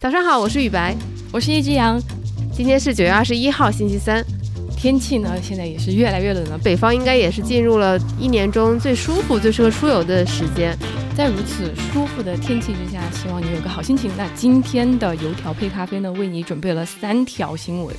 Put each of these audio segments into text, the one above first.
早上好，我是雨白，我是一只羊。今天是九月二十一号，星期三。天气呢，现在也是越来越冷了。北方应该也是进入了一年中最舒服、最适合出游的时间。在如此舒服的天气之下，希望你有个好心情。那今天的油条配咖啡呢，为你准备了三条新闻。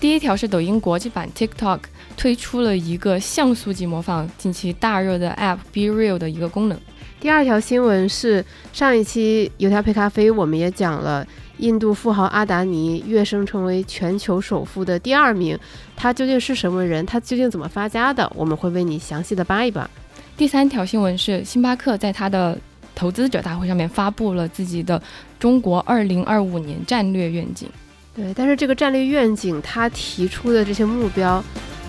第一条是抖音国际版 TikTok 推出了一个像素级模仿近期大热的 App Be Real 的一个功能。第二条新闻是上一期油条配咖啡，我们也讲了印度富豪阿达尼跃升成为全球首富的第二名，他究竟是什么人？他究竟怎么发家的？我们会为你详细的扒一扒。第三条新闻是星巴克在他的投资者大会上面发布了自己的中国二零二五年战略愿景。对，但是这个战略愿景他提出的这些目标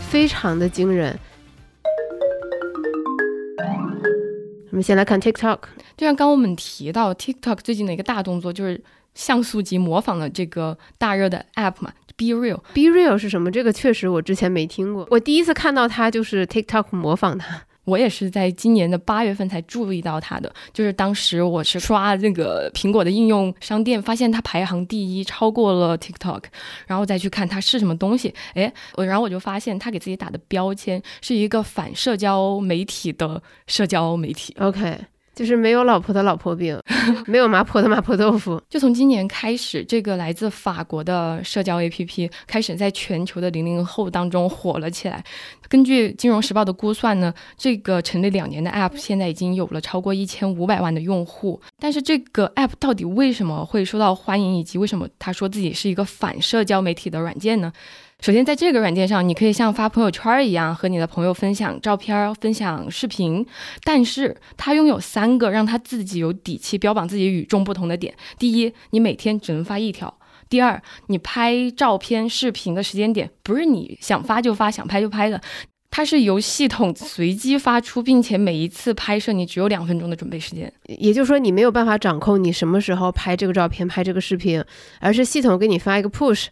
非常的惊人。们先来看 TikTok，就像刚我们提到 TikTok 最近的一个大动作，就是像素级模仿了这个大热的 App 嘛，Be Real。Be Real 是什么？这个确实我之前没听过，我第一次看到它就是 TikTok 模仿它。我也是在今年的八月份才注意到它的，就是当时我是刷那个苹果的应用商店，发现它排行第一，超过了 TikTok，然后再去看它是什么东西，哎，我然后我就发现它给自己打的标签是一个反社交媒体的社交媒体。OK。就是没有老婆的老婆饼，没有麻婆的麻婆豆腐。就从今年开始，这个来自法国的社交 APP 开始在全球的零零后当中火了起来。根据金融时报的估算呢，这个成立两年的 App 现在已经有了超过一千五百万的用户。但是这个 App 到底为什么会受到欢迎，以及为什么他说自己是一个反社交媒体的软件呢？首先，在这个软件上，你可以像发朋友圈一样和你的朋友分享照片、分享视频，但是它拥有三个让他自己有底气标榜自己与众不同的点：第一，你每天只能发一条；第二，你拍照片、视频的时间点不是你想发就发、想拍就拍的，它是由系统随机发出，并且每一次拍摄你只有两分钟的准备时间。也就是说，你没有办法掌控你什么时候拍这个照片、拍这个视频，而是系统给你发一个 push。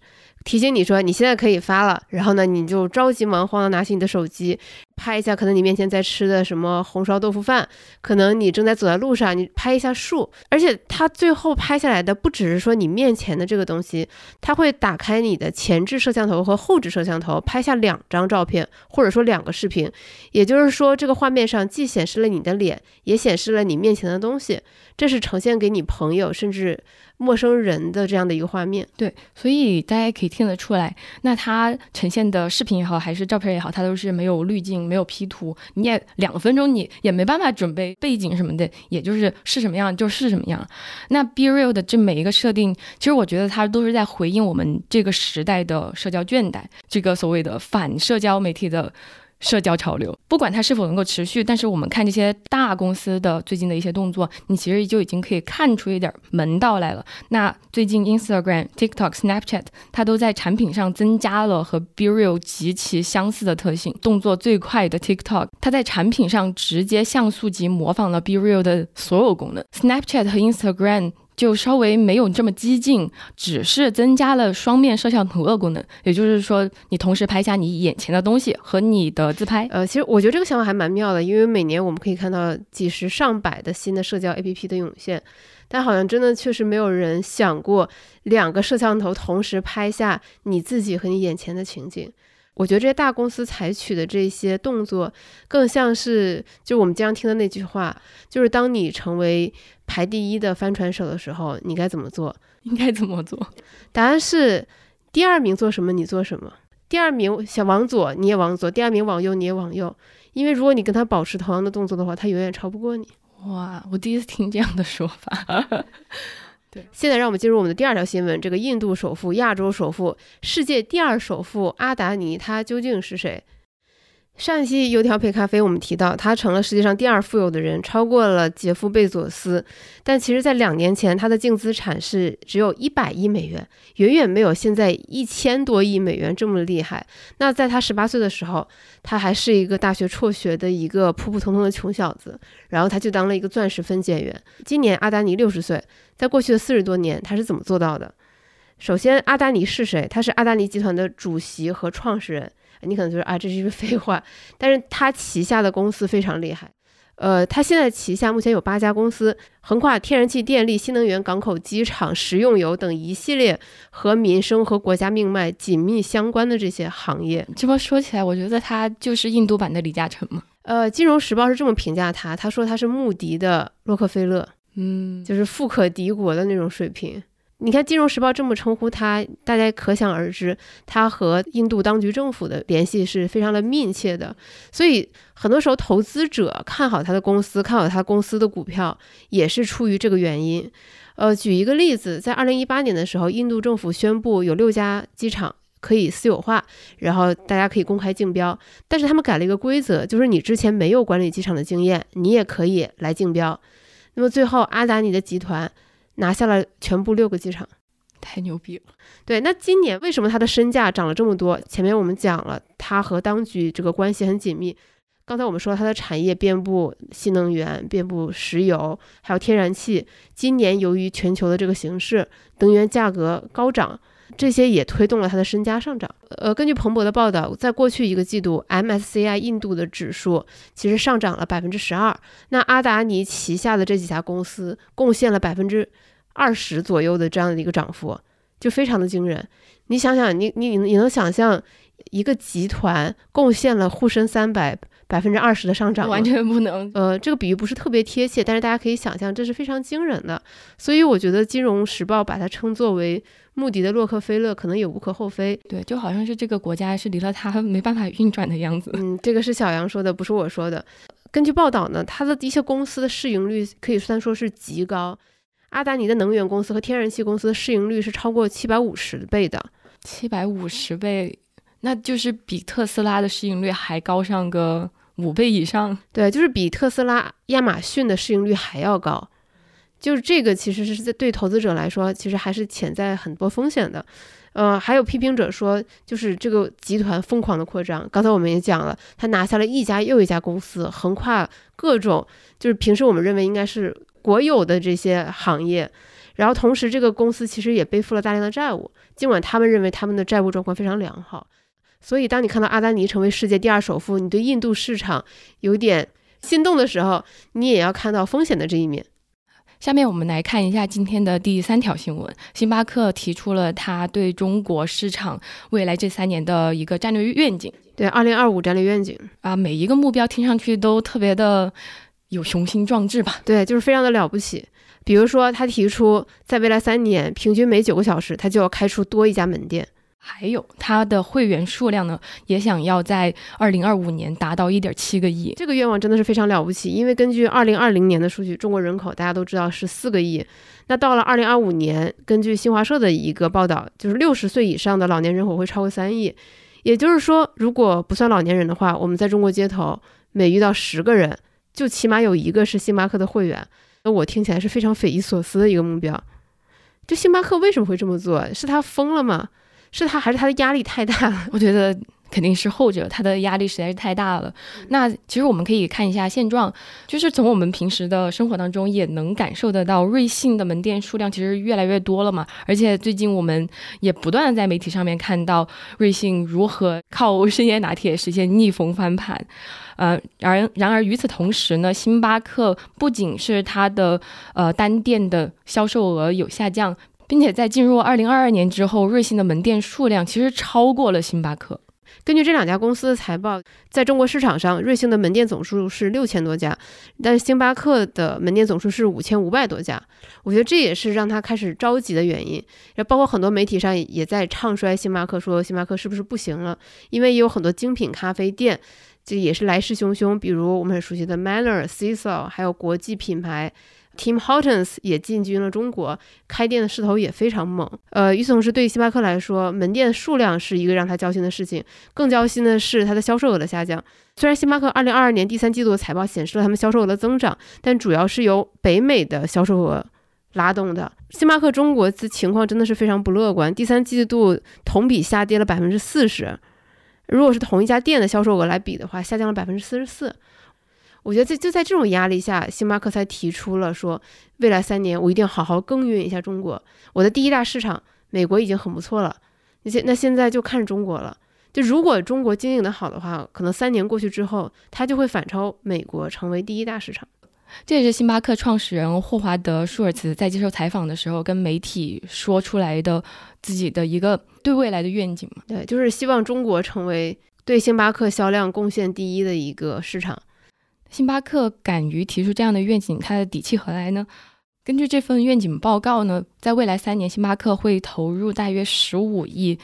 提醒你说你现在可以发了，然后呢，你就着急忙慌的拿起你的手机拍一下，可能你面前在吃的什么红烧豆腐饭，可能你正在走在路上，你拍一下树，而且它最后拍下来的不只是说你面前的这个东西，它会打开你的前置摄像头和后置摄像头，拍下两张照片或者说两个视频，也就是说这个画面上既显示了你的脸，也显示了你面前的东西，这是呈现给你朋友甚至。陌生人的这样的一个画面，对，所以大家可以听得出来，那它呈现的视频也好，还是照片也好，它都是没有滤镜、没有 P 图，你也两分钟你也没办法准备背景什么的，也就是是什么样就是什么样。那 Be Real 的这每一个设定，其实我觉得它都是在回应我们这个时代的社交倦怠，这个所谓的反社交媒体的。社交潮流，不管它是否能够持续，但是我们看这些大公司的最近的一些动作，你其实就已经可以看出一点门道来了。那最近 Instagram、TikTok、Snapchat 它都在产品上增加了和 Be Real 极其相似的特性。动作最快的 TikTok，它在产品上直接像素级模仿了 Be Real 的所有功能。Snapchat 和 Instagram。就稍微没有这么激进，只是增加了双面摄像头的功能，也就是说，你同时拍下你眼前的东西和你的自拍。呃，其实我觉得这个想法还蛮妙的，因为每年我们可以看到几十上百的新的社交 APP 的涌现，但好像真的确实没有人想过两个摄像头同时拍下你自己和你眼前的情景。我觉得这些大公司采取的这些动作，更像是就我们经常听的那句话，就是当你成为排第一的帆船手的时候，你该怎么做？应该怎么做？答案是第二名做什么你做什么。第二名想往左你也往左，第二名往右你也往右，因为如果你跟他保持同样的动作的话，他永远超不过你。哇，我第一次听这样的说法。现在让我们进入我们的第二条新闻。这个印度首富、亚洲首富、世界第二首富阿达尼，他究竟是谁？上一期油条配咖啡，我们提到他成了世界上第二富有的人，超过了杰夫·贝佐斯。但其实，在两年前，他的净资产是只有一百亿美元，远远没有现在一千多亿美元这么厉害。那在他十八岁的时候，他还是一个大学辍学的一个普普通通的穷小子，然后他就当了一个钻石分拣员。今年阿达尼六十岁，在过去的四十多年，他是怎么做到的？首先，阿达尼是谁？他是阿达尼集团的主席和创始人。你可能觉得啊，这是一个 废话，但是他旗下的公司非常厉害，呃，它现在旗下目前有八家公司，横跨天然气、电力、新能源、港口、机场、食用油等一系列和民生和国家命脉紧密相关的这些行业。这么说起来，我觉得它就是印度版的李嘉诚嘛。呃，《金融时报》是这么评价他，他说他是穆迪的洛克菲勒，嗯，就是富可敌国的那种水平。你看，《金融时报》这么称呼他，大家可想而知，他和印度当局政府的联系是非常的密切的。所以，很多时候投资者看好他的公司，看好他公司的股票，也是出于这个原因。呃，举一个例子，在二零一八年的时候，印度政府宣布有六家机场可以私有化，然后大家可以公开竞标。但是他们改了一个规则，就是你之前没有管理机场的经验，你也可以来竞标。那么最后，阿达尼的集团。拿下了全部六个机场，太牛逼了。对，那今年为什么他的身价涨了这么多？前面我们讲了，他和当局这个关系很紧密。刚才我们说他的产业遍布新能源、遍布石油，还有天然气。今年由于全球的这个形势，能源价格高涨，这些也推动了他的身家上涨。呃，根据彭博的报道，在过去一个季度，MSCI 印度的指数其实上涨了百分之十二。那阿达尼旗下的这几家公司贡献了百分之。二十左右的这样的一个涨幅，就非常的惊人。你想想，你你你能想象一个集团贡献了沪深三百百分之二十的上涨完全不能。呃，这个比喻不是特别贴切，但是大家可以想象，这是非常惊人的。所以我觉得《金融时报》把它称作为穆迪的洛克菲勒，可能也无可厚非。对，就好像是这个国家是离了它没办法运转的样子。嗯，这个是小杨说的，不是我说的。根据报道呢，它的一些公司的市盈率可以算说是极高。阿达尼的能源公司和天然气公司的市盈率是超过七百五十倍的，七百五十倍，那就是比特斯拉的市盈率还高上个五倍以上。对，就是比特斯拉、亚马逊的市盈率还要高。就是这个，其实是在对投资者来说，其实还是潜在很多风险的。呃，还有批评者说，就是这个集团疯狂的扩张。刚才我们也讲了，他拿下了一家又一家公司，横跨各种，就是平时我们认为应该是。国有的这些行业，然后同时这个公司其实也背负了大量的债务，尽管他们认为他们的债务状况非常良好。所以当你看到阿丹尼成为世界第二首富，你对印度市场有点心动的时候，你也要看到风险的这一面。下面我们来看一下今天的第三条新闻：星巴克提出了他对中国市场未来这三年的一个战略愿景。对，二零二五战略愿景啊，每一个目标听上去都特别的。有雄心壮志吧？对，就是非常的了不起。比如说，他提出在未来三年，平均每九个小时，他就要开出多一家门店。还有，他的会员数量呢，也想要在二零二五年达到一点七个亿。这个愿望真的是非常了不起，因为根据二零二零年的数据，中国人口大家都知道是四个亿。那到了二零二五年，根据新华社的一个报道，就是六十岁以上的老年人口会超过三亿。也就是说，如果不算老年人的话，我们在中国街头每遇到十个人。就起码有一个是星巴克的会员，那我听起来是非常匪夷所思的一个目标。就星巴克为什么会这么做？是他疯了吗？是他还是他的压力太大了？我觉得。肯定是后者，他的压力实在是太大了。那其实我们可以看一下现状，就是从我们平时的生活当中也能感受得到，瑞幸的门店数量其实越来越多了嘛。而且最近我们也不断的在媒体上面看到瑞幸如何靠深夜拿铁实现逆风翻盘。呃，而然而与此同时呢，星巴克不仅是它的呃单店的销售额有下降，并且在进入二零二二年之后，瑞幸的门店数量其实超过了星巴克。根据这两家公司的财报，在中国市场上，瑞幸的门店总数是六千多家，但星巴克的门店总数是五千五百多家。我觉得这也是让他开始着急的原因。也包括很多媒体上也在唱衰星巴克，说星巴克是不是不行了？因为也有很多精品咖啡店，这也是来势汹汹，比如我们很熟悉的 Manner、Cecil，还有国际品牌。Tim Hortons 也进军了中国，开店的势头也非常猛。呃，与此同时，对于星巴克来说，门店数量是一个让他焦心的事情，更焦心的是它的销售额的下降。虽然星巴克2022年第三季度的财报显示了他们销售额的增长，但主要是由北美的销售额拉动的。星巴克中国的情况真的是非常不乐观，第三季度同比下跌了百分之四十。如果是同一家店的销售额来比的话，下降了百分之四十四。我觉得在就在这种压力下，星巴克才提出了说，未来三年我一定要好好耕耘一下中国。我的第一大市场美国已经很不错了，那现那现在就看中国了。就如果中国经营的好的话，可能三年过去之后，它就会反超美国，成为第一大市场。这也是星巴克创始人霍华德·舒尔茨在接受采访的时候跟媒体说出来的自己的一个对未来的愿景嘛？对，就是希望中国成为对星巴克销量贡献第一的一个市场。星巴克敢于提出这样的愿景，它的底气何来呢？根据这份愿景报告呢，在未来三年，星巴克会投入大约十五亿。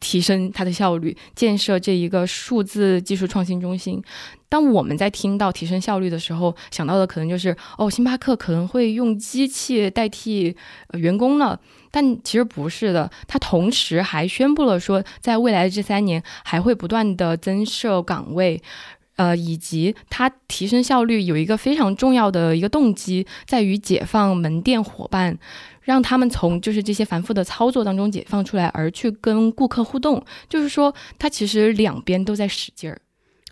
提升它的效率，建设这一个数字技术创新中心。当我们在听到提升效率的时候，想到的可能就是哦，星巴克可能会用机器代替员工了。但其实不是的，它同时还宣布了说，在未来的这三年还会不断的增设岗位，呃，以及它提升效率有一个非常重要的一个动机，在于解放门店伙伴。让他们从就是这些繁复的操作当中解放出来，而去跟顾客互动。就是说，它其实两边都在使劲儿。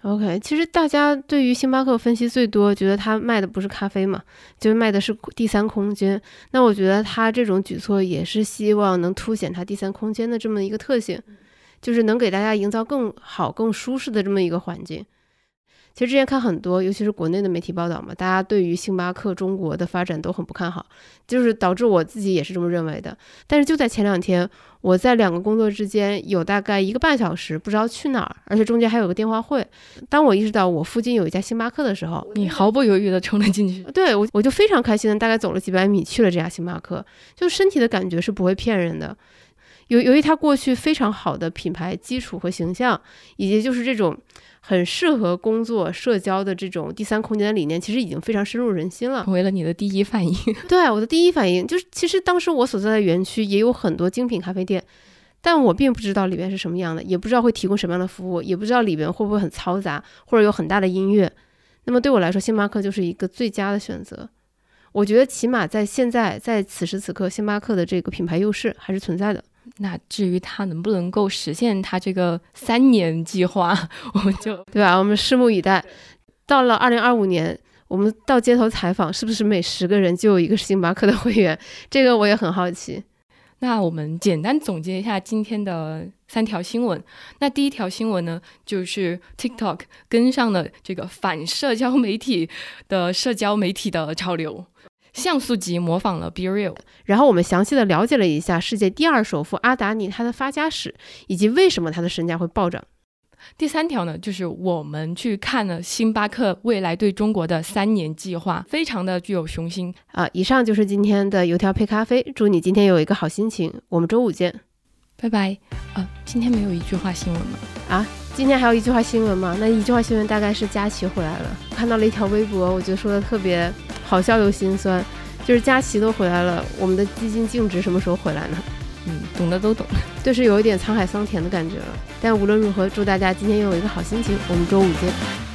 OK，其实大家对于星巴克分析最多，觉得它卖的不是咖啡嘛，就是卖的是第三空间。那我觉得它这种举措也是希望能凸显它第三空间的这么一个特性，就是能给大家营造更好、更舒适的这么一个环境。其实之前看很多，尤其是国内的媒体报道嘛，大家对于星巴克中国的发展都很不看好，就是导致我自己也是这么认为的。但是就在前两天，我在两个工作之间有大概一个半小时不知道去哪儿，而且中间还有个电话会。当我意识到我附近有一家星巴克的时候，你毫不犹豫地冲了进去。对我，我就非常开心的，大概走了几百米去了这家星巴克，就身体的感觉是不会骗人的。由由于它过去非常好的品牌基础和形象，以及就是这种。很适合工作、社交的这种第三空间的理念，其实已经非常深入人心了，成为了你的第一反应。对，我的第一反应就是，其实当时我所在的园区也有很多精品咖啡店，但我并不知道里边是什么样的，也不知道会提供什么样的服务，也不知道里边会不会很嘈杂，或者有很大的音乐。那么对我来说，星巴克就是一个最佳的选择。我觉得起码在现在，在此时此刻，星巴克的这个品牌优势还是存在的。那至于他能不能够实现他这个三年计划，我们就对吧？我们拭目以待。到了二零二五年，我们到街头采访，是不是每十个人就有一个星巴克的会员？这个我也很好奇。那我们简单总结一下今天的三条新闻。那第一条新闻呢，就是 TikTok 跟上了这个反社交媒体的社交媒体的潮流。像素级模仿了 Be Real，然后我们详细的了解了一下世界第二首富阿达尼他的发家史，以及为什么他的身价会暴涨。第三条呢，就是我们去看了星巴克未来对中国的三年计划，非常的具有雄心啊！以上就是今天的油条配咖啡，祝你今天有一个好心情，我们周五见，拜拜。啊，今天没有一句话新闻吗？啊？今天还有一句话新闻吗？那一句话新闻大概是佳琪回来了。看到了一条微博，我觉得说的特别好笑又心酸，就是佳琪都回来了，我们的基金净值什么时候回来呢？嗯，懂的都懂，就是有一点沧海桑田的感觉了。但无论如何，祝大家今天有一个好心情，我们周五见。